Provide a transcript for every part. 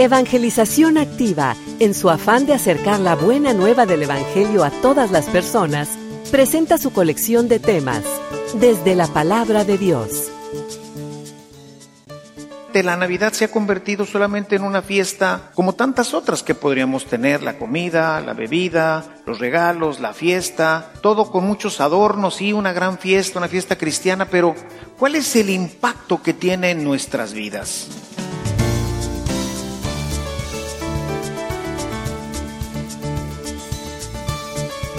Evangelización Activa, en su afán de acercar la buena nueva del Evangelio a todas las personas, presenta su colección de temas, desde la palabra de Dios. La Navidad se ha convertido solamente en una fiesta como tantas otras que podríamos tener, la comida, la bebida, los regalos, la fiesta, todo con muchos adornos y una gran fiesta, una fiesta cristiana, pero ¿cuál es el impacto que tiene en nuestras vidas?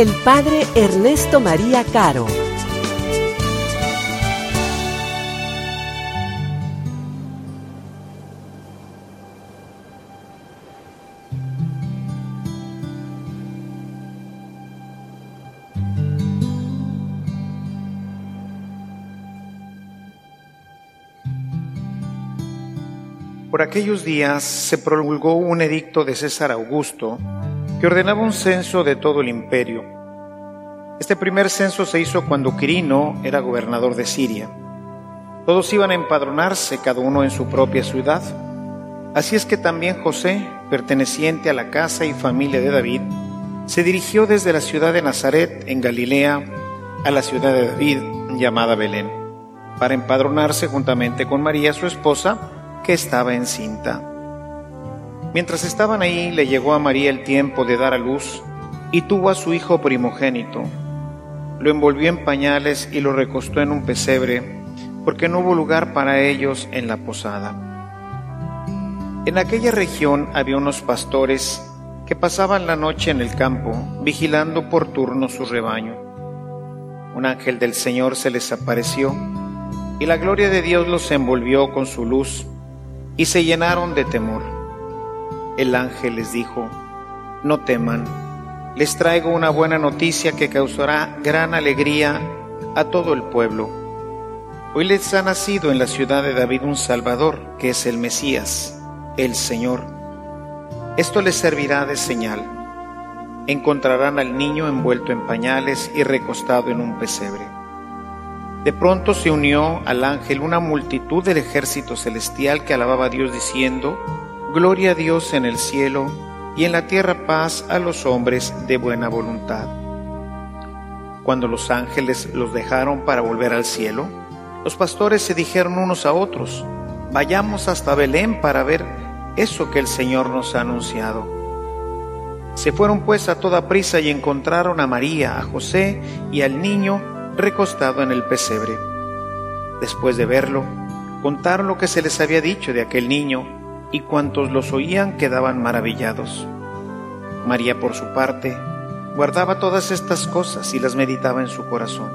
el Padre Ernesto María Caro. Por aquellos días se promulgó un edicto de César Augusto que ordenaba un censo de todo el imperio. Este primer censo se hizo cuando Quirino era gobernador de Siria. Todos iban a empadronarse, cada uno en su propia ciudad. Así es que también José, perteneciente a la casa y familia de David, se dirigió desde la ciudad de Nazaret, en Galilea, a la ciudad de David, llamada Belén, para empadronarse juntamente con María, su esposa, que estaba encinta. Mientras estaban ahí, le llegó a María el tiempo de dar a luz y tuvo a su hijo primogénito. Lo envolvió en pañales y lo recostó en un pesebre, porque no hubo lugar para ellos en la posada. En aquella región había unos pastores que pasaban la noche en el campo, vigilando por turno su rebaño. Un ángel del Señor se les apareció, y la gloria de Dios los envolvió con su luz, y se llenaron de temor el ángel les dijo, no teman, les traigo una buena noticia que causará gran alegría a todo el pueblo. Hoy les ha nacido en la ciudad de David un Salvador, que es el Mesías, el Señor. Esto les servirá de señal. Encontrarán al niño envuelto en pañales y recostado en un pesebre. De pronto se unió al ángel una multitud del ejército celestial que alababa a Dios diciendo, Gloria a Dios en el cielo y en la tierra paz a los hombres de buena voluntad. Cuando los ángeles los dejaron para volver al cielo, los pastores se dijeron unos a otros, vayamos hasta Belén para ver eso que el Señor nos ha anunciado. Se fueron pues a toda prisa y encontraron a María, a José y al niño recostado en el pesebre. Después de verlo, contaron lo que se les había dicho de aquel niño y cuantos los oían quedaban maravillados. María, por su parte, guardaba todas estas cosas y las meditaba en su corazón.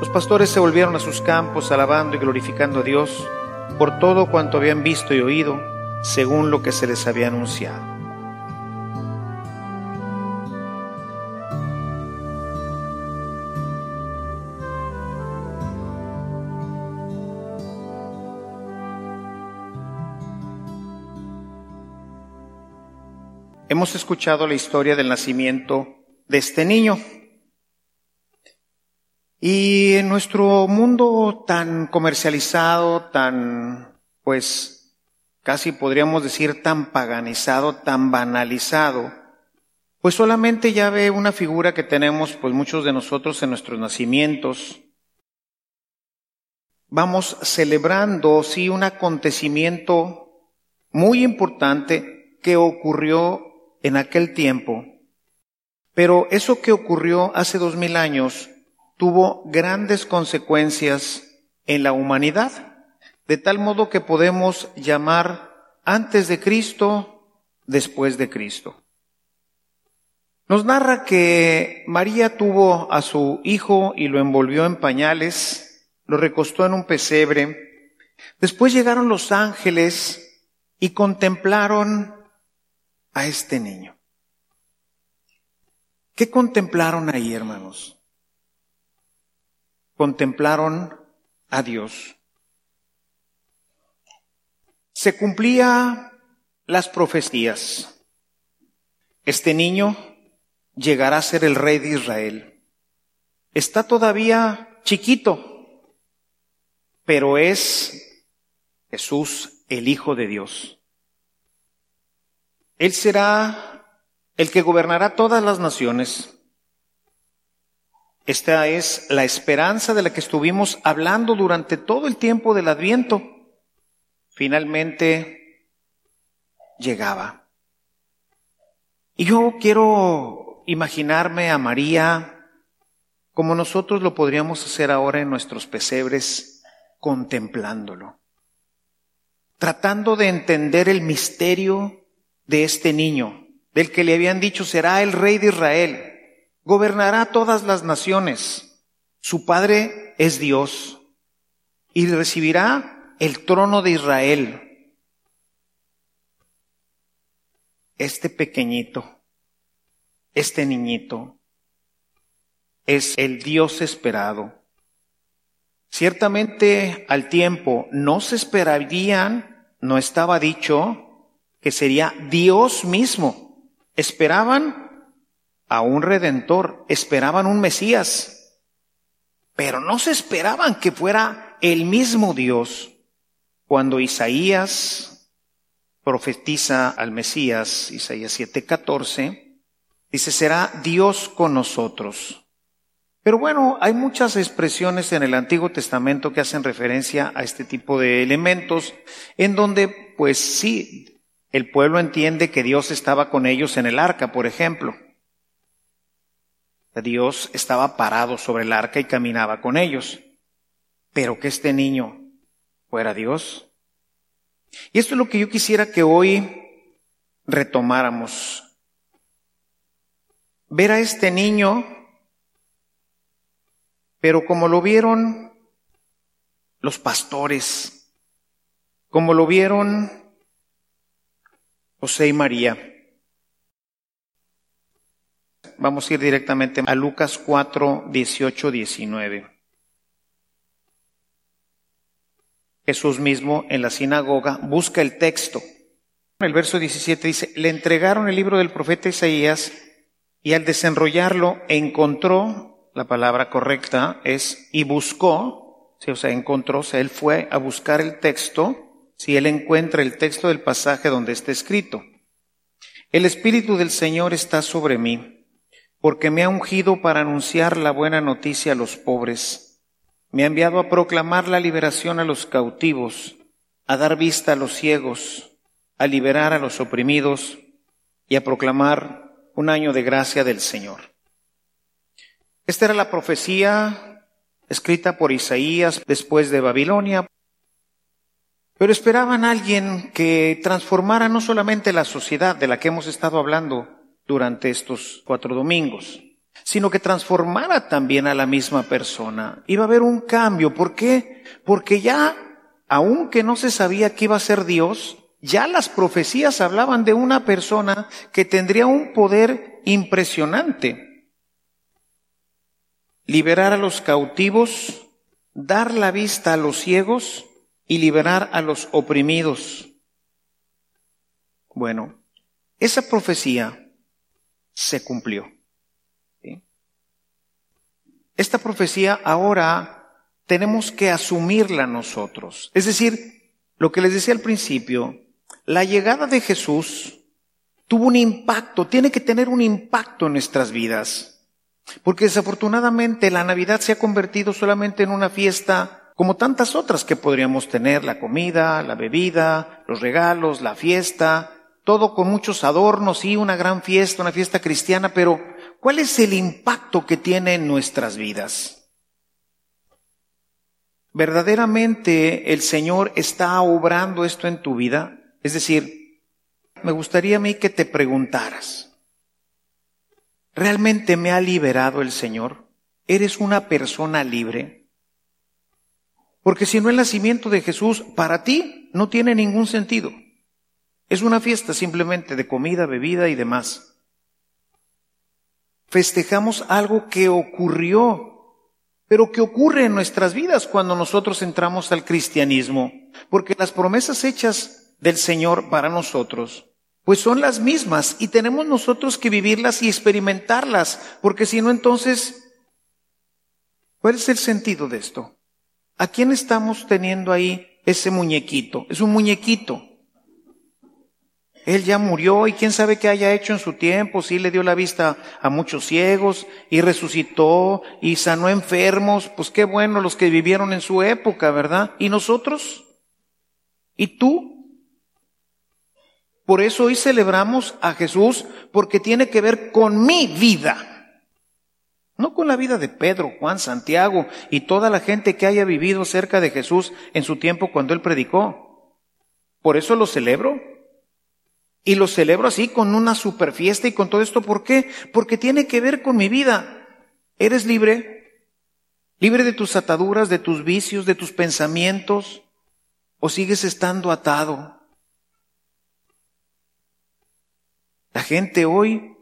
Los pastores se volvieron a sus campos alabando y glorificando a Dios por todo cuanto habían visto y oído, según lo que se les había anunciado. Hemos escuchado la historia del nacimiento de este niño. Y en nuestro mundo tan comercializado, tan, pues, casi podríamos decir tan paganizado, tan banalizado, pues solamente ya ve una figura que tenemos, pues muchos de nosotros en nuestros nacimientos. Vamos celebrando, sí, un acontecimiento muy importante que ocurrió en aquel tiempo. Pero eso que ocurrió hace dos mil años tuvo grandes consecuencias en la humanidad, de tal modo que podemos llamar antes de Cristo, después de Cristo. Nos narra que María tuvo a su hijo y lo envolvió en pañales, lo recostó en un pesebre. Después llegaron los ángeles y contemplaron a este niño. ¿Qué contemplaron ahí, hermanos? Contemplaron a Dios. Se cumplía las profecías. Este niño llegará a ser el rey de Israel. Está todavía chiquito, pero es Jesús, el Hijo de Dios. Él será el que gobernará todas las naciones. Esta es la esperanza de la que estuvimos hablando durante todo el tiempo del Adviento. Finalmente llegaba. Y yo quiero imaginarme a María como nosotros lo podríamos hacer ahora en nuestros pesebres, contemplándolo, tratando de entender el misterio de este niño, del que le habían dicho será el rey de Israel, gobernará todas las naciones. Su padre es Dios y recibirá el trono de Israel. Este pequeñito, este niñito, es el Dios esperado. Ciertamente al tiempo no se esperarían, no estaba dicho, que sería Dios mismo. Esperaban a un redentor, esperaban un Mesías, pero no se esperaban que fuera el mismo Dios. Cuando Isaías profetiza al Mesías, Isaías 7:14, dice, será Dios con nosotros. Pero bueno, hay muchas expresiones en el Antiguo Testamento que hacen referencia a este tipo de elementos, en donde, pues sí, el pueblo entiende que Dios estaba con ellos en el arca, por ejemplo. Dios estaba parado sobre el arca y caminaba con ellos. Pero que este niño fuera Dios. Y esto es lo que yo quisiera que hoy retomáramos. Ver a este niño, pero como lo vieron los pastores, como lo vieron José y María. Vamos a ir directamente a Lucas 4, 18, 19. Jesús mismo en la sinagoga busca el texto. El verso 17 dice, le entregaron el libro del profeta Isaías y al desenrollarlo encontró, la palabra correcta es, y buscó, o sea, encontró, o sea, él fue a buscar el texto si él encuentra el texto del pasaje donde está escrito. El Espíritu del Señor está sobre mí, porque me ha ungido para anunciar la buena noticia a los pobres. Me ha enviado a proclamar la liberación a los cautivos, a dar vista a los ciegos, a liberar a los oprimidos y a proclamar un año de gracia del Señor. Esta era la profecía escrita por Isaías después de Babilonia pero esperaban a alguien que transformara no solamente la sociedad de la que hemos estado hablando durante estos cuatro domingos, sino que transformara también a la misma persona. Iba a haber un cambio. ¿Por qué? Porque ya, aunque no se sabía que iba a ser Dios, ya las profecías hablaban de una persona que tendría un poder impresionante. Liberar a los cautivos, dar la vista a los ciegos, y liberar a los oprimidos. Bueno, esa profecía se cumplió. Esta profecía ahora tenemos que asumirla nosotros. Es decir, lo que les decía al principio, la llegada de Jesús tuvo un impacto, tiene que tener un impacto en nuestras vidas. Porque desafortunadamente la Navidad se ha convertido solamente en una fiesta como tantas otras que podríamos tener, la comida, la bebida, los regalos, la fiesta, todo con muchos adornos y una gran fiesta, una fiesta cristiana, pero ¿cuál es el impacto que tiene en nuestras vidas? ¿Verdaderamente el Señor está obrando esto en tu vida? Es decir, me gustaría a mí que te preguntaras, ¿realmente me ha liberado el Señor? ¿Eres una persona libre? Porque si no el nacimiento de Jesús para ti no tiene ningún sentido. Es una fiesta simplemente de comida, bebida y demás. Festejamos algo que ocurrió, pero que ocurre en nuestras vidas cuando nosotros entramos al cristianismo, porque las promesas hechas del Señor para nosotros, pues son las mismas y tenemos nosotros que vivirlas y experimentarlas, porque si no entonces, ¿cuál es el sentido de esto? ¿A quién estamos teniendo ahí ese muñequito? Es un muñequito. Él ya murió y quién sabe qué haya hecho en su tiempo, sí le dio la vista a muchos ciegos y resucitó y sanó enfermos, pues qué bueno los que vivieron en su época, ¿verdad? ¿Y nosotros? ¿Y tú? Por eso hoy celebramos a Jesús porque tiene que ver con mi vida. No con la vida de Pedro, Juan, Santiago y toda la gente que haya vivido cerca de Jesús en su tiempo cuando él predicó. Por eso lo celebro. Y lo celebro así con una super fiesta y con todo esto. ¿Por qué? Porque tiene que ver con mi vida. ¿Eres libre? ¿Libre de tus ataduras, de tus vicios, de tus pensamientos? ¿O sigues estando atado? La gente hoy,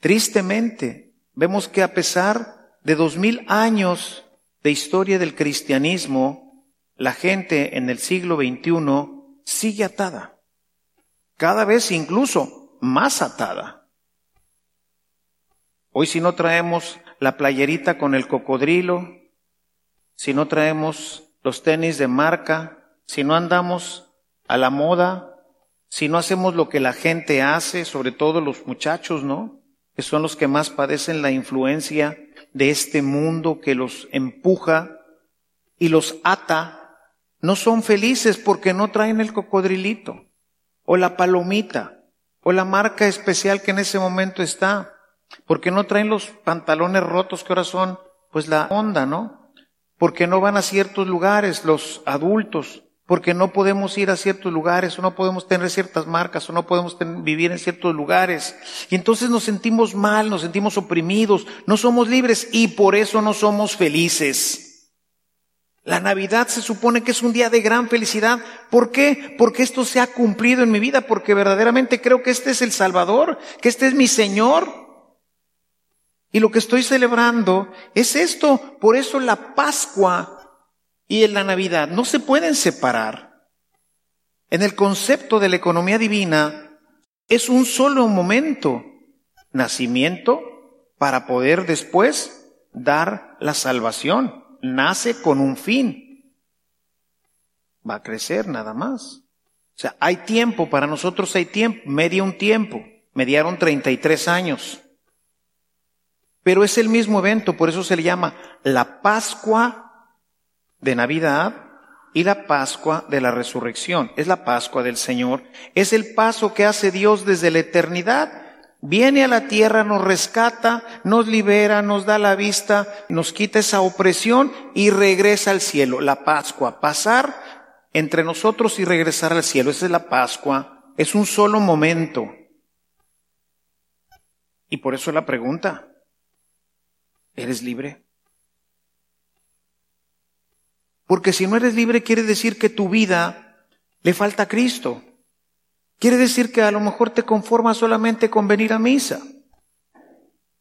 tristemente, vemos que a pesar de dos mil años de historia del cristianismo, la gente en el siglo XXI sigue atada cada vez incluso más atada. Hoy si no traemos la playerita con el cocodrilo, si no traemos los tenis de marca, si no andamos a la moda, si no hacemos lo que la gente hace, sobre todo los muchachos, ¿no? Que son los que más padecen la influencia de este mundo que los empuja y los ata, no son felices porque no traen el cocodrilito o la palomita, o la marca especial que en ese momento está, porque no traen los pantalones rotos que ahora son, pues la onda, ¿no? Porque no van a ciertos lugares los adultos, porque no podemos ir a ciertos lugares, o no podemos tener ciertas marcas, o no podemos vivir en ciertos lugares. Y entonces nos sentimos mal, nos sentimos oprimidos, no somos libres y por eso no somos felices. La Navidad se supone que es un día de gran felicidad. ¿Por qué? Porque esto se ha cumplido en mi vida, porque verdaderamente creo que este es el Salvador, que este es mi Señor. Y lo que estoy celebrando es esto. Por eso la Pascua y la Navidad no se pueden separar. En el concepto de la economía divina es un solo momento. Nacimiento para poder después dar la salvación nace con un fin. Va a crecer nada más. O sea, hay tiempo, para nosotros hay tiempo, media un tiempo, mediaron 33 años. Pero es el mismo evento, por eso se le llama la Pascua de Navidad y la Pascua de la Resurrección. Es la Pascua del Señor. Es el paso que hace Dios desde la eternidad viene a la tierra, nos rescata, nos libera, nos da la vista, nos quita esa opresión y regresa al cielo. La Pascua, pasar entre nosotros y regresar al cielo. Esa es la Pascua. Es un solo momento. Y por eso la pregunta, ¿eres libre? Porque si no eres libre quiere decir que tu vida le falta a Cristo. Quiere decir que a lo mejor te conformas solamente con venir a misa,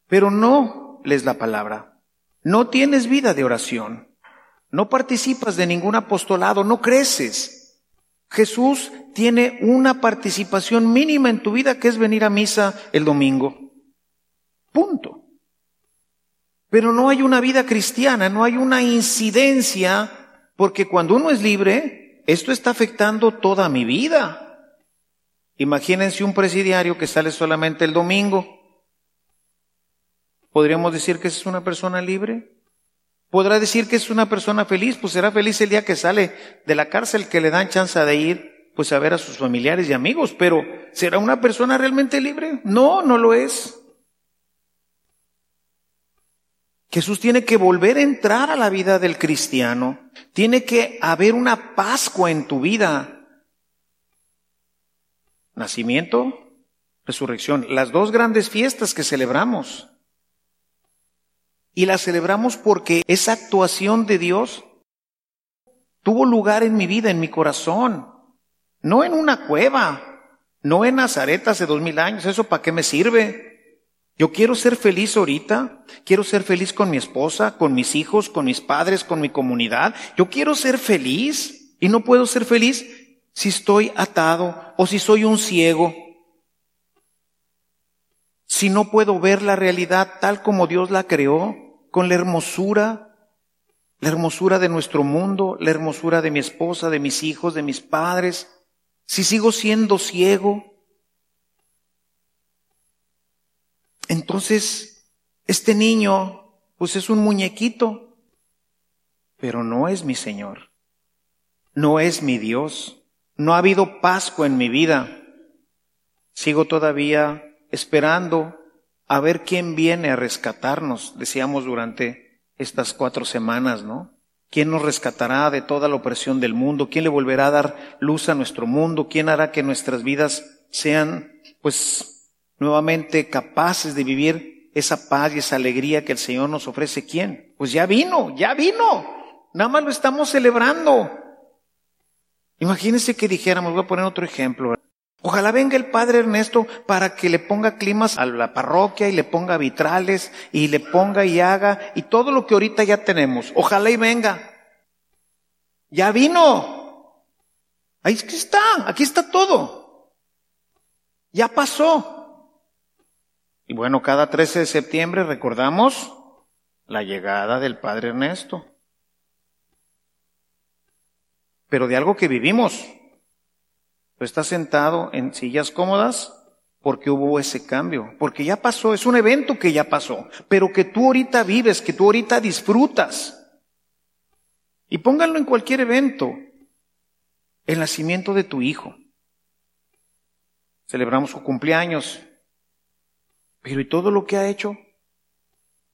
pero no lees la palabra, no tienes vida de oración, no participas de ningún apostolado, no creces. Jesús tiene una participación mínima en tu vida que es venir a misa el domingo. Punto. Pero no hay una vida cristiana, no hay una incidencia, porque cuando uno es libre, esto está afectando toda mi vida. Imagínense un presidiario que sale solamente el domingo. ¿Podríamos decir que es una persona libre? ¿Podrá decir que es una persona feliz? Pues será feliz el día que sale de la cárcel, que le dan chance de ir pues a ver a sus familiares y amigos, pero ¿será una persona realmente libre? No, no lo es. Jesús tiene que volver a entrar a la vida del cristiano. Tiene que haber una Pascua en tu vida. Nacimiento, resurrección, las dos grandes fiestas que celebramos. Y las celebramos porque esa actuación de Dios tuvo lugar en mi vida, en mi corazón, no en una cueva, no en Nazaret hace dos mil años, ¿eso para qué me sirve? Yo quiero ser feliz ahorita, quiero ser feliz con mi esposa, con mis hijos, con mis padres, con mi comunidad. Yo quiero ser feliz y no puedo ser feliz si estoy atado o si soy un ciego. Si no puedo ver la realidad tal como Dios la creó, con la hermosura, la hermosura de nuestro mundo, la hermosura de mi esposa, de mis hijos, de mis padres, si sigo siendo ciego, entonces este niño, pues es un muñequito, pero no es mi Señor, no es mi Dios, no ha habido Pascua en mi vida. Sigo todavía esperando a ver quién viene a rescatarnos, decíamos durante estas cuatro semanas, ¿no? ¿Quién nos rescatará de toda la opresión del mundo? ¿Quién le volverá a dar luz a nuestro mundo? ¿Quién hará que nuestras vidas sean, pues, nuevamente capaces de vivir esa paz y esa alegría que el Señor nos ofrece? ¿Quién? Pues ya vino, ya vino. Nada más lo estamos celebrando. Imagínense que dijéramos, voy a poner otro ejemplo. Ojalá venga el padre Ernesto para que le ponga climas a la parroquia y le ponga vitrales y le ponga y haga y todo lo que ahorita ya tenemos. Ojalá y venga. Ya vino. Ahí está, aquí está todo. Ya pasó. Y bueno, cada 13 de septiembre recordamos la llegada del padre Ernesto. Pero de algo que vivimos. Tú estás sentado en sillas cómodas porque hubo ese cambio, porque ya pasó, es un evento que ya pasó, pero que tú ahorita vives, que tú ahorita disfrutas. Y pónganlo en cualquier evento, el nacimiento de tu hijo. Celebramos su cumpleaños, pero ¿y todo lo que ha hecho?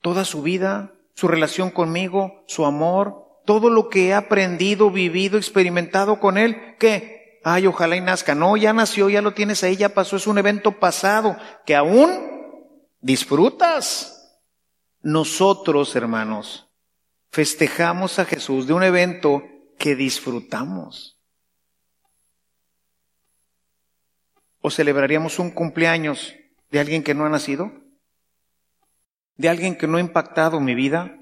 Toda su vida, su relación conmigo, su amor, todo lo que he aprendido, vivido, experimentado con él, ¿qué? ay, ojalá y nazca. No, ya nació, ya lo tienes ahí, ya pasó, es un evento pasado que aún disfrutas. Nosotros, hermanos, festejamos a Jesús de un evento que disfrutamos. ¿O celebraríamos un cumpleaños de alguien que no ha nacido? ¿De alguien que no ha impactado mi vida?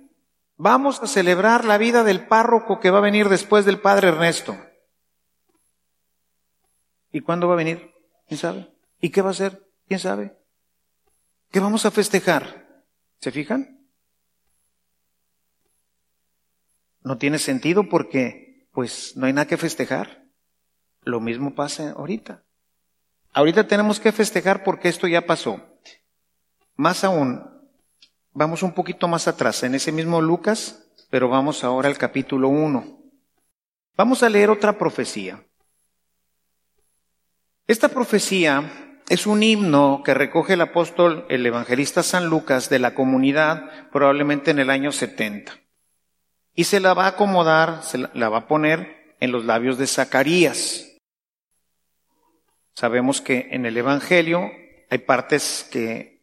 Vamos a celebrar la vida del párroco que va a venir después del padre Ernesto. ¿Y cuándo va a venir? ¿Quién sabe? ¿Y qué va a hacer? ¿Quién sabe? ¿Qué vamos a festejar? ¿Se fijan? No tiene sentido porque, pues, no hay nada que festejar. Lo mismo pasa ahorita. Ahorita tenemos que festejar porque esto ya pasó. Más aún, vamos un poquito más atrás, en ese mismo Lucas, pero vamos ahora al capítulo 1. Vamos a leer otra profecía. Esta profecía es un himno que recoge el apóstol, el evangelista San Lucas de la comunidad probablemente en el año 70. Y se la va a acomodar, se la va a poner en los labios de Zacarías. Sabemos que en el Evangelio hay partes que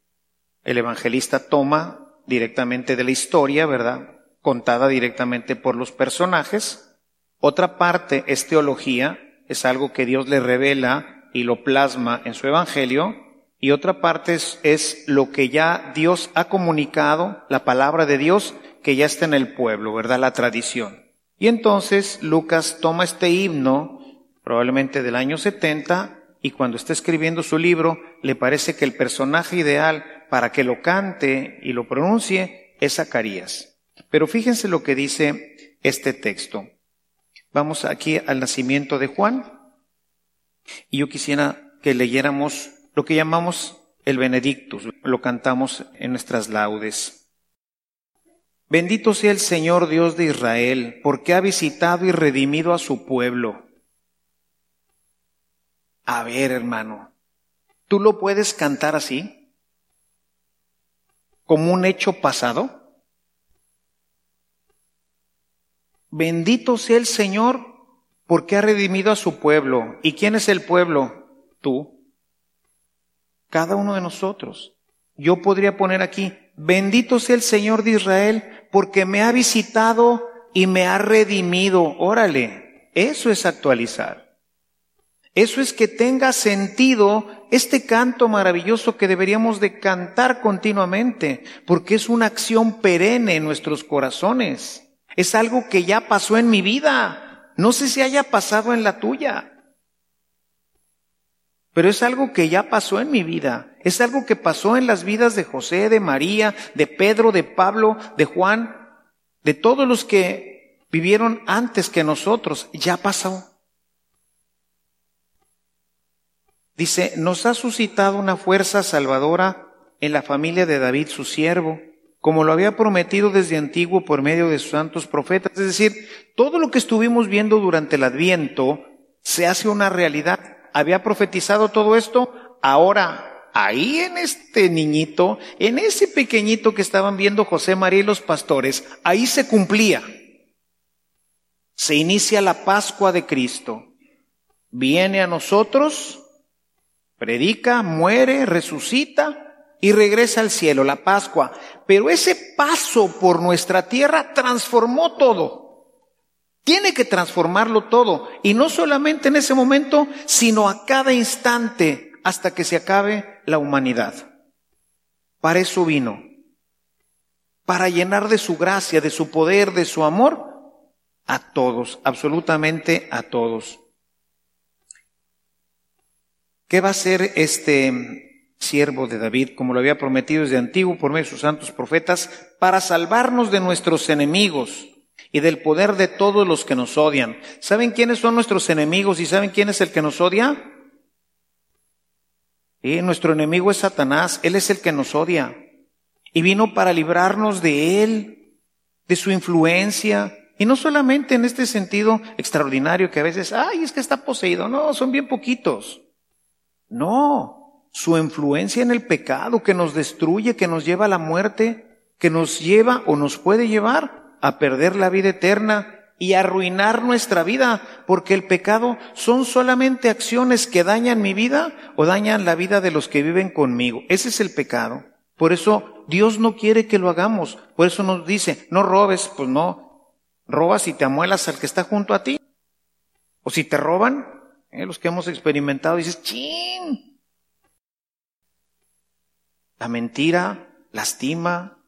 el evangelista toma directamente de la historia, ¿verdad? Contada directamente por los personajes. Otra parte es teología, es algo que Dios le revela y lo plasma en su Evangelio, y otra parte es, lo que ya Dios ha comunicado, la palabra de Dios, que ya está en el pueblo, ¿verdad? La tradición. Y entonces Lucas toma este himno, probablemente del año 70, y cuando está escribiendo su libro, le parece que el personaje ideal para que lo cante y lo pronuncie es Zacarías. Pero fíjense lo que dice este texto. Vamos aquí al nacimiento de Juan, y yo quisiera que leyéramos lo que llamamos el Benedictus, lo cantamos en nuestras laudes. Bendito sea el Señor Dios de Israel, porque ha visitado y redimido a su pueblo. A ver, hermano, ¿tú lo puedes cantar así? ¿Como un hecho pasado? Bendito sea el Señor porque ha redimido a su pueblo. ¿Y quién es el pueblo? Tú. Cada uno de nosotros. Yo podría poner aquí, bendito sea el Señor de Israel, porque me ha visitado y me ha redimido. Órale, eso es actualizar. Eso es que tenga sentido este canto maravilloso que deberíamos de cantar continuamente, porque es una acción perenne en nuestros corazones. Es algo que ya pasó en mi vida. No sé si haya pasado en la tuya. Pero es algo que ya pasó en mi vida. Es algo que pasó en las vidas de José, de María, de Pedro, de Pablo, de Juan, de todos los que vivieron antes que nosotros. Ya pasó. Dice, nos ha suscitado una fuerza salvadora en la familia de David, su siervo, como lo había prometido desde antiguo por medio de sus santos profetas. Es decir, todo lo que estuvimos viendo durante el Adviento se hace una realidad. Había profetizado todo esto, ahora ahí en este niñito, en ese pequeñito que estaban viendo José María y los pastores, ahí se cumplía. Se inicia la Pascua de Cristo. Viene a nosotros Predica, muere, resucita y regresa al cielo, la Pascua. Pero ese paso por nuestra tierra transformó todo. Tiene que transformarlo todo. Y no solamente en ese momento, sino a cada instante hasta que se acabe la humanidad. Para eso vino. Para llenar de su gracia, de su poder, de su amor a todos, absolutamente a todos. ¿Qué va a hacer este siervo de David, como lo había prometido desde antiguo por medio de sus santos profetas, para salvarnos de nuestros enemigos y del poder de todos los que nos odian? ¿Saben quiénes son nuestros enemigos y saben quién es el que nos odia? Y nuestro enemigo es Satanás, él es el que nos odia. Y vino para librarnos de él, de su influencia, y no solamente en este sentido extraordinario que a veces, ay, es que está poseído. No, son bien poquitos. No, su influencia en el pecado que nos destruye, que nos lleva a la muerte, que nos lleva o nos puede llevar a perder la vida eterna y arruinar nuestra vida, porque el pecado son solamente acciones que dañan mi vida o dañan la vida de los que viven conmigo. Ese es el pecado. Por eso Dios no quiere que lo hagamos. Por eso nos dice, no robes, pues no. Robas y te amuelas al que está junto a ti. O si te roban, eh, los que hemos experimentado, dices, ¡chin! La mentira lastima.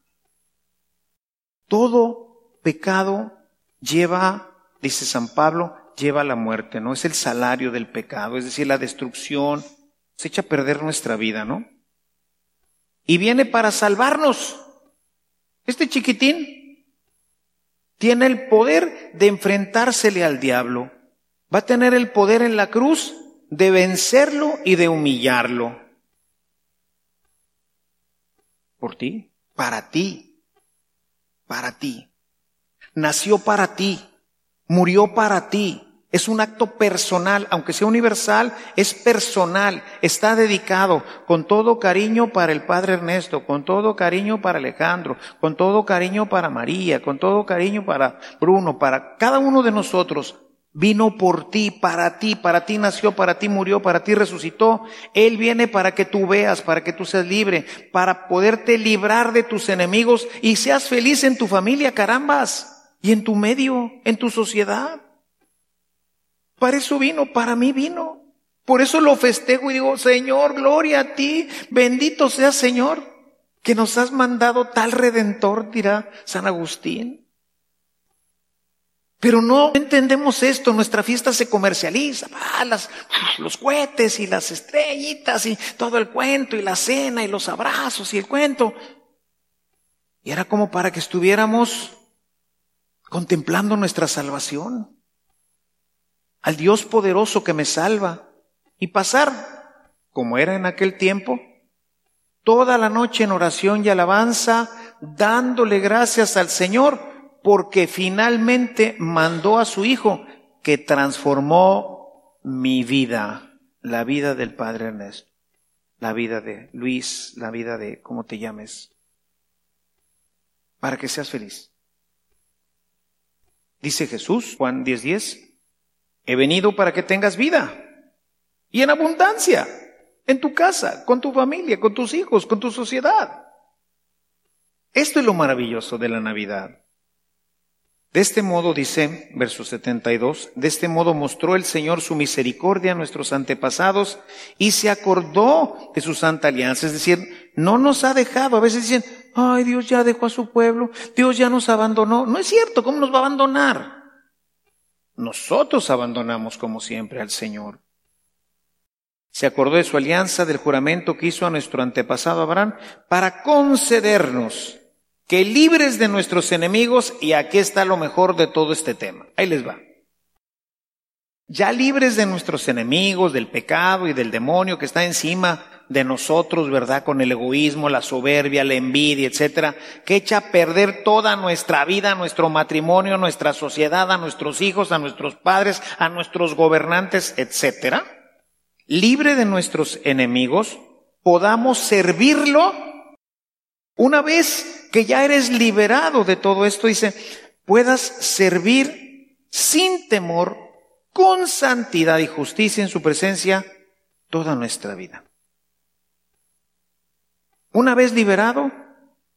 Todo pecado lleva, dice San Pablo, lleva a la muerte, ¿no? Es el salario del pecado, es decir, la destrucción. Se echa a perder nuestra vida, ¿no? Y viene para salvarnos. Este chiquitín tiene el poder de enfrentársele al diablo va a tener el poder en la cruz de vencerlo y de humillarlo. Por ti, para ti, para ti. Nació para ti, murió para ti. Es un acto personal, aunque sea universal, es personal, está dedicado con todo cariño para el Padre Ernesto, con todo cariño para Alejandro, con todo cariño para María, con todo cariño para Bruno, para cada uno de nosotros. Vino por ti, para ti, para ti nació, para ti murió, para ti resucitó. Él viene para que tú veas, para que tú seas libre, para poderte librar de tus enemigos y seas feliz en tu familia, carambas, y en tu medio, en tu sociedad. Para eso vino, para mí vino. Por eso lo festejo y digo, Señor, gloria a ti, bendito sea Señor, que nos has mandado tal redentor, dirá San Agustín. Pero no entendemos esto, nuestra fiesta se comercializa, ah, las, los cohetes y las estrellitas y todo el cuento y la cena y los abrazos y el cuento. Y era como para que estuviéramos contemplando nuestra salvación, al Dios poderoso que me salva y pasar, como era en aquel tiempo, toda la noche en oración y alabanza, dándole gracias al Señor porque finalmente mandó a su Hijo que transformó mi vida, la vida del Padre Ernesto, la vida de Luis, la vida de cómo te llames, para que seas feliz. Dice Jesús, Juan 10:10, 10, he venido para que tengas vida y en abundancia, en tu casa, con tu familia, con tus hijos, con tu sociedad. Esto es lo maravilloso de la Navidad. De este modo, dice verso 72, de este modo mostró el Señor su misericordia a nuestros antepasados y se acordó de su santa alianza. Es decir, no nos ha dejado. A veces dicen, ay, Dios ya dejó a su pueblo, Dios ya nos abandonó. No es cierto, ¿cómo nos va a abandonar? Nosotros abandonamos como siempre al Señor. Se acordó de su alianza, del juramento que hizo a nuestro antepasado Abraham, para concedernos que libres de nuestros enemigos, y aquí está lo mejor de todo este tema. Ahí les va. Ya libres de nuestros enemigos, del pecado y del demonio que está encima de nosotros, ¿verdad? Con el egoísmo, la soberbia, la envidia, etcétera, que echa a perder toda nuestra vida, nuestro matrimonio, nuestra sociedad, a nuestros hijos, a nuestros padres, a nuestros gobernantes, etcétera. Libre de nuestros enemigos, podamos servirlo una vez que ya eres liberado de todo esto, dice, puedas servir sin temor, con santidad y justicia en su presencia toda nuestra vida. Una vez liberado,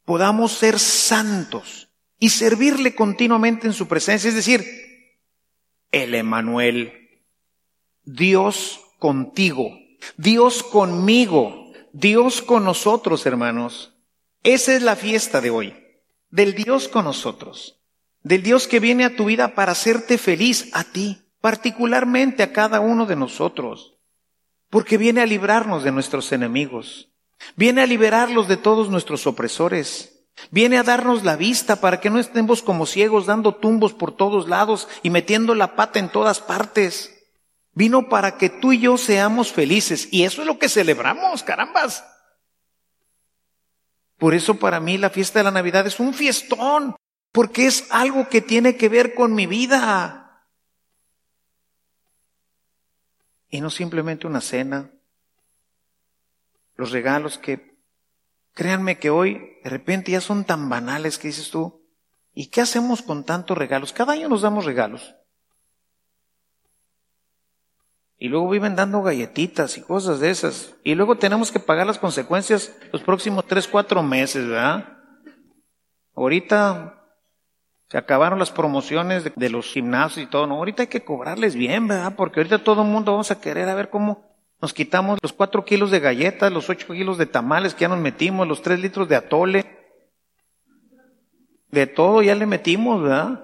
podamos ser santos y servirle continuamente en su presencia, es decir, el Emanuel, Dios contigo, Dios conmigo, Dios con nosotros, hermanos. Esa es la fiesta de hoy, del Dios con nosotros, del Dios que viene a tu vida para hacerte feliz a ti, particularmente a cada uno de nosotros, porque viene a librarnos de nuestros enemigos, viene a liberarlos de todos nuestros opresores, viene a darnos la vista para que no estemos como ciegos dando tumbos por todos lados y metiendo la pata en todas partes. Vino para que tú y yo seamos felices y eso es lo que celebramos, carambas. Por eso para mí la fiesta de la Navidad es un fiestón, porque es algo que tiene que ver con mi vida. Y no simplemente una cena. Los regalos que, créanme que hoy de repente ya son tan banales que dices tú, ¿y qué hacemos con tantos regalos? Cada año nos damos regalos. Y luego viven dando galletitas y cosas de esas. Y luego tenemos que pagar las consecuencias los próximos tres, cuatro meses, ¿verdad? Ahorita se acabaron las promociones de, los gimnasios y todo, ¿no? Ahorita hay que cobrarles bien, ¿verdad? Porque ahorita todo el mundo vamos a querer a ver cómo nos quitamos los cuatro kilos de galletas, los ocho kilos de tamales que ya nos metimos, los tres litros de atole. De todo ya le metimos, ¿verdad?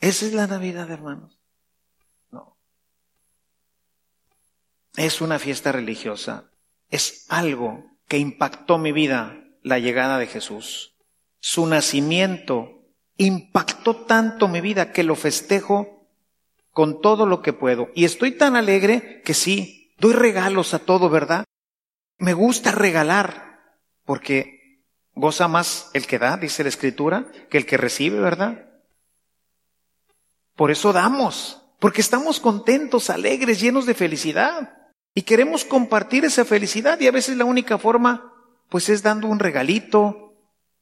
Esa es la Navidad, hermanos. Es una fiesta religiosa, es algo que impactó mi vida, la llegada de Jesús. Su nacimiento impactó tanto mi vida que lo festejo con todo lo que puedo. Y estoy tan alegre que sí, doy regalos a todo, ¿verdad? Me gusta regalar, porque goza más el que da, dice la Escritura, que el que recibe, ¿verdad? Por eso damos, porque estamos contentos, alegres, llenos de felicidad. Y queremos compartir esa felicidad y a veces la única forma pues es dando un regalito,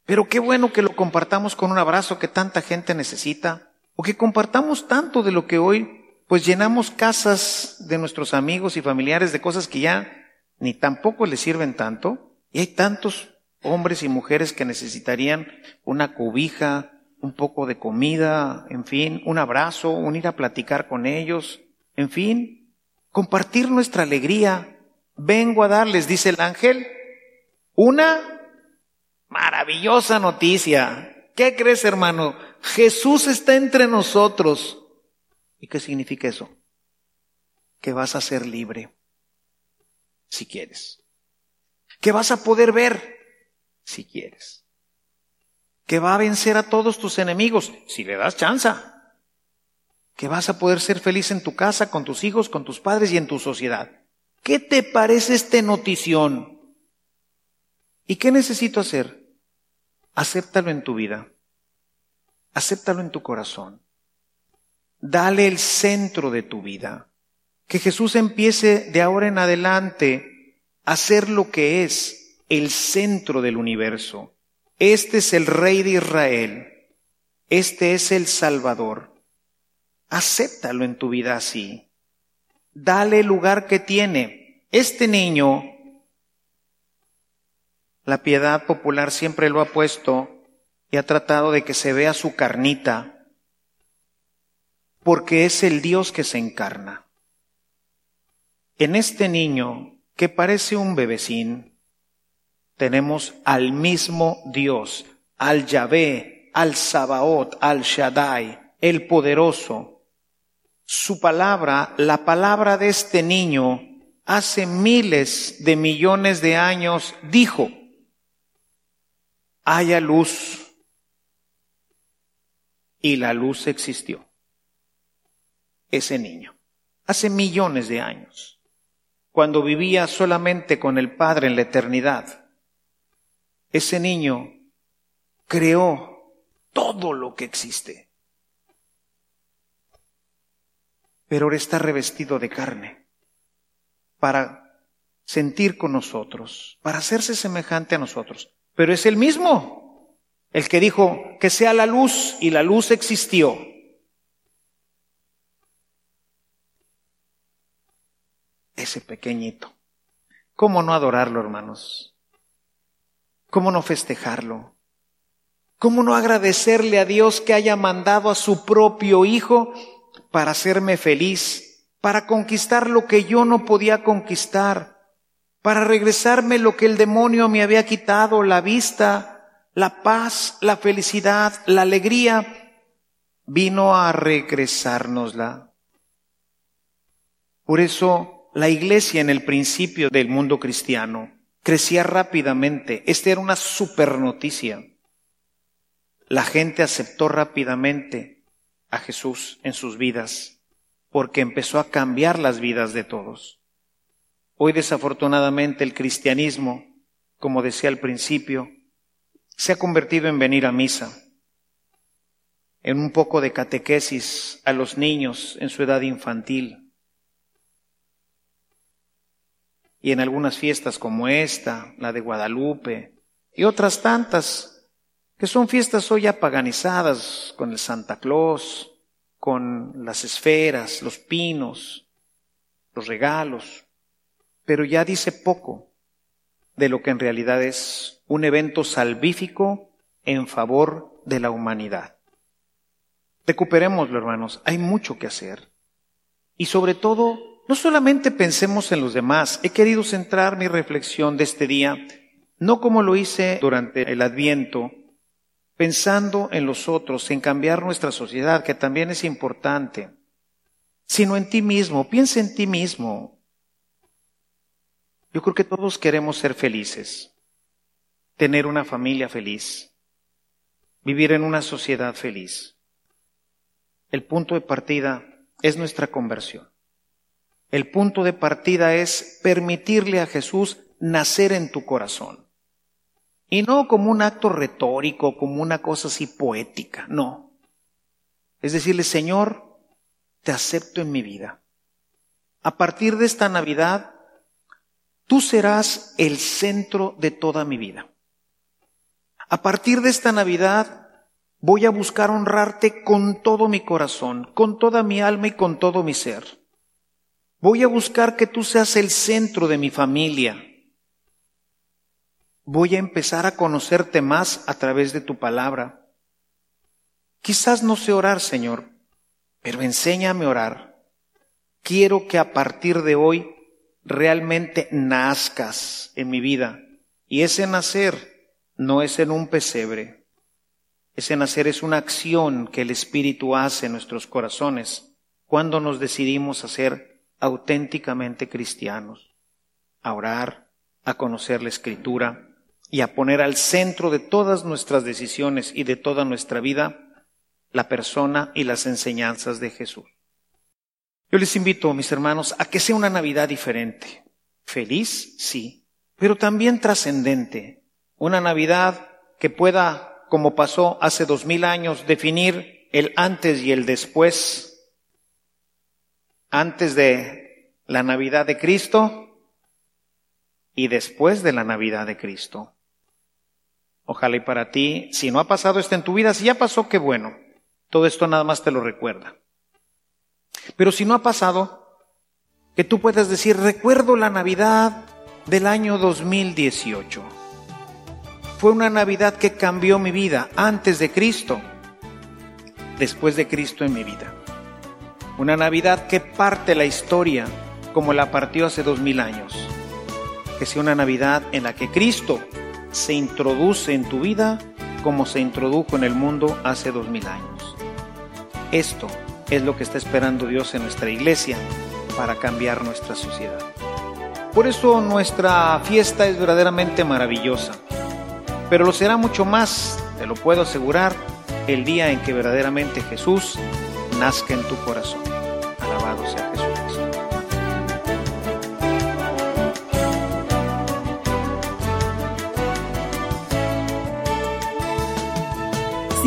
pero qué bueno que lo compartamos con un abrazo que tanta gente necesita, o que compartamos tanto de lo que hoy pues llenamos casas de nuestros amigos y familiares de cosas que ya ni tampoco les sirven tanto, y hay tantos hombres y mujeres que necesitarían una cobija, un poco de comida, en fin, un abrazo, un ir a platicar con ellos, en fin, compartir nuestra alegría. Vengo a darles, dice el ángel, una maravillosa noticia. ¿Qué crees, hermano? Jesús está entre nosotros. ¿Y qué significa eso? Que vas a ser libre, si quieres. Que vas a poder ver, si quieres. Que va a vencer a todos tus enemigos, si le das chance que vas a poder ser feliz en tu casa, con tus hijos, con tus padres y en tu sociedad. ¿Qué te parece esta notición? ¿Y qué necesito hacer? Acéptalo en tu vida. Acéptalo en tu corazón. Dale el centro de tu vida. Que Jesús empiece de ahora en adelante a ser lo que es el centro del universo. Este es el Rey de Israel. Este es el Salvador. Acéptalo en tu vida así. Dale el lugar que tiene. Este niño, la piedad popular siempre lo ha puesto y ha tratado de que se vea su carnita, porque es el Dios que se encarna. En este niño, que parece un bebecín, tenemos al mismo Dios, al Yahvé, al Sabaoth, al Shaddai, el poderoso. Su palabra, la palabra de este niño, hace miles de millones de años dijo, haya luz. Y la luz existió. Ese niño, hace millones de años, cuando vivía solamente con el Padre en la eternidad, ese niño creó todo lo que existe. Pero ahora está revestido de carne para sentir con nosotros, para hacerse semejante a nosotros. Pero es el mismo, el que dijo que sea la luz y la luz existió. Ese pequeñito. ¿Cómo no adorarlo, hermanos? ¿Cómo no festejarlo? ¿Cómo no agradecerle a Dios que haya mandado a su propio Hijo para hacerme feliz, para conquistar lo que yo no podía conquistar, para regresarme lo que el demonio me había quitado, la vista, la paz, la felicidad, la alegría, vino a regresárnosla. Por eso la iglesia en el principio del mundo cristiano crecía rápidamente. Esta era una super noticia. La gente aceptó rápidamente a Jesús en sus vidas porque empezó a cambiar las vidas de todos. Hoy desafortunadamente el cristianismo, como decía al principio, se ha convertido en venir a misa, en un poco de catequesis a los niños en su edad infantil. Y en algunas fiestas como esta, la de Guadalupe, y otras tantas, que son fiestas hoy apaganizadas con el Santa Claus, con las esferas, los pinos, los regalos pero ya dice poco de lo que en realidad es un evento salvífico en favor de la humanidad. Recuperémoslo, hermanos, hay mucho que hacer. Y sobre todo, no solamente pensemos en los demás, he querido centrar mi reflexión de este día, no como lo hice durante el Adviento, pensando en los otros, en cambiar nuestra sociedad, que también es importante, sino en ti mismo, piensa en ti mismo, yo creo que todos queremos ser felices, tener una familia feliz, vivir en una sociedad feliz. El punto de partida es nuestra conversión. El punto de partida es permitirle a Jesús nacer en tu corazón. Y no como un acto retórico, como una cosa así poética, no. Es decirle, Señor, te acepto en mi vida. A partir de esta Navidad, Tú serás el centro de toda mi vida. A partir de esta Navidad voy a buscar honrarte con todo mi corazón, con toda mi alma y con todo mi ser. Voy a buscar que tú seas el centro de mi familia. Voy a empezar a conocerte más a través de tu palabra. Quizás no sé orar, Señor, pero enséñame a orar. Quiero que a partir de hoy realmente nazcas en mi vida. Y ese nacer no es en un pesebre. Ese nacer es una acción que el Espíritu hace en nuestros corazones cuando nos decidimos a ser auténticamente cristianos, a orar, a conocer la Escritura y a poner al centro de todas nuestras decisiones y de toda nuestra vida la persona y las enseñanzas de Jesús. Yo les invito, mis hermanos, a que sea una Navidad diferente. Feliz, sí, pero también trascendente. Una Navidad que pueda, como pasó hace dos mil años, definir el antes y el después. Antes de la Navidad de Cristo y después de la Navidad de Cristo. Ojalá y para ti, si no ha pasado esto en tu vida, si ya pasó, qué bueno. Todo esto nada más te lo recuerda. Pero si no ha pasado, que tú puedas decir, recuerdo la Navidad del año 2018. fue una Navidad que cambió mi vida antes de Cristo, después de Cristo en mi vida. Una Navidad que parte la historia como la partió hace dos mil años. Que sea una Navidad en la que Cristo se introduce en tu vida como se introdujo en el mundo hace dos mil años. Esto es lo que está esperando Dios en nuestra iglesia para cambiar nuestra sociedad. Por eso nuestra fiesta es verdaderamente maravillosa, pero lo será mucho más, te lo puedo asegurar, el día en que verdaderamente Jesús nazca en tu corazón.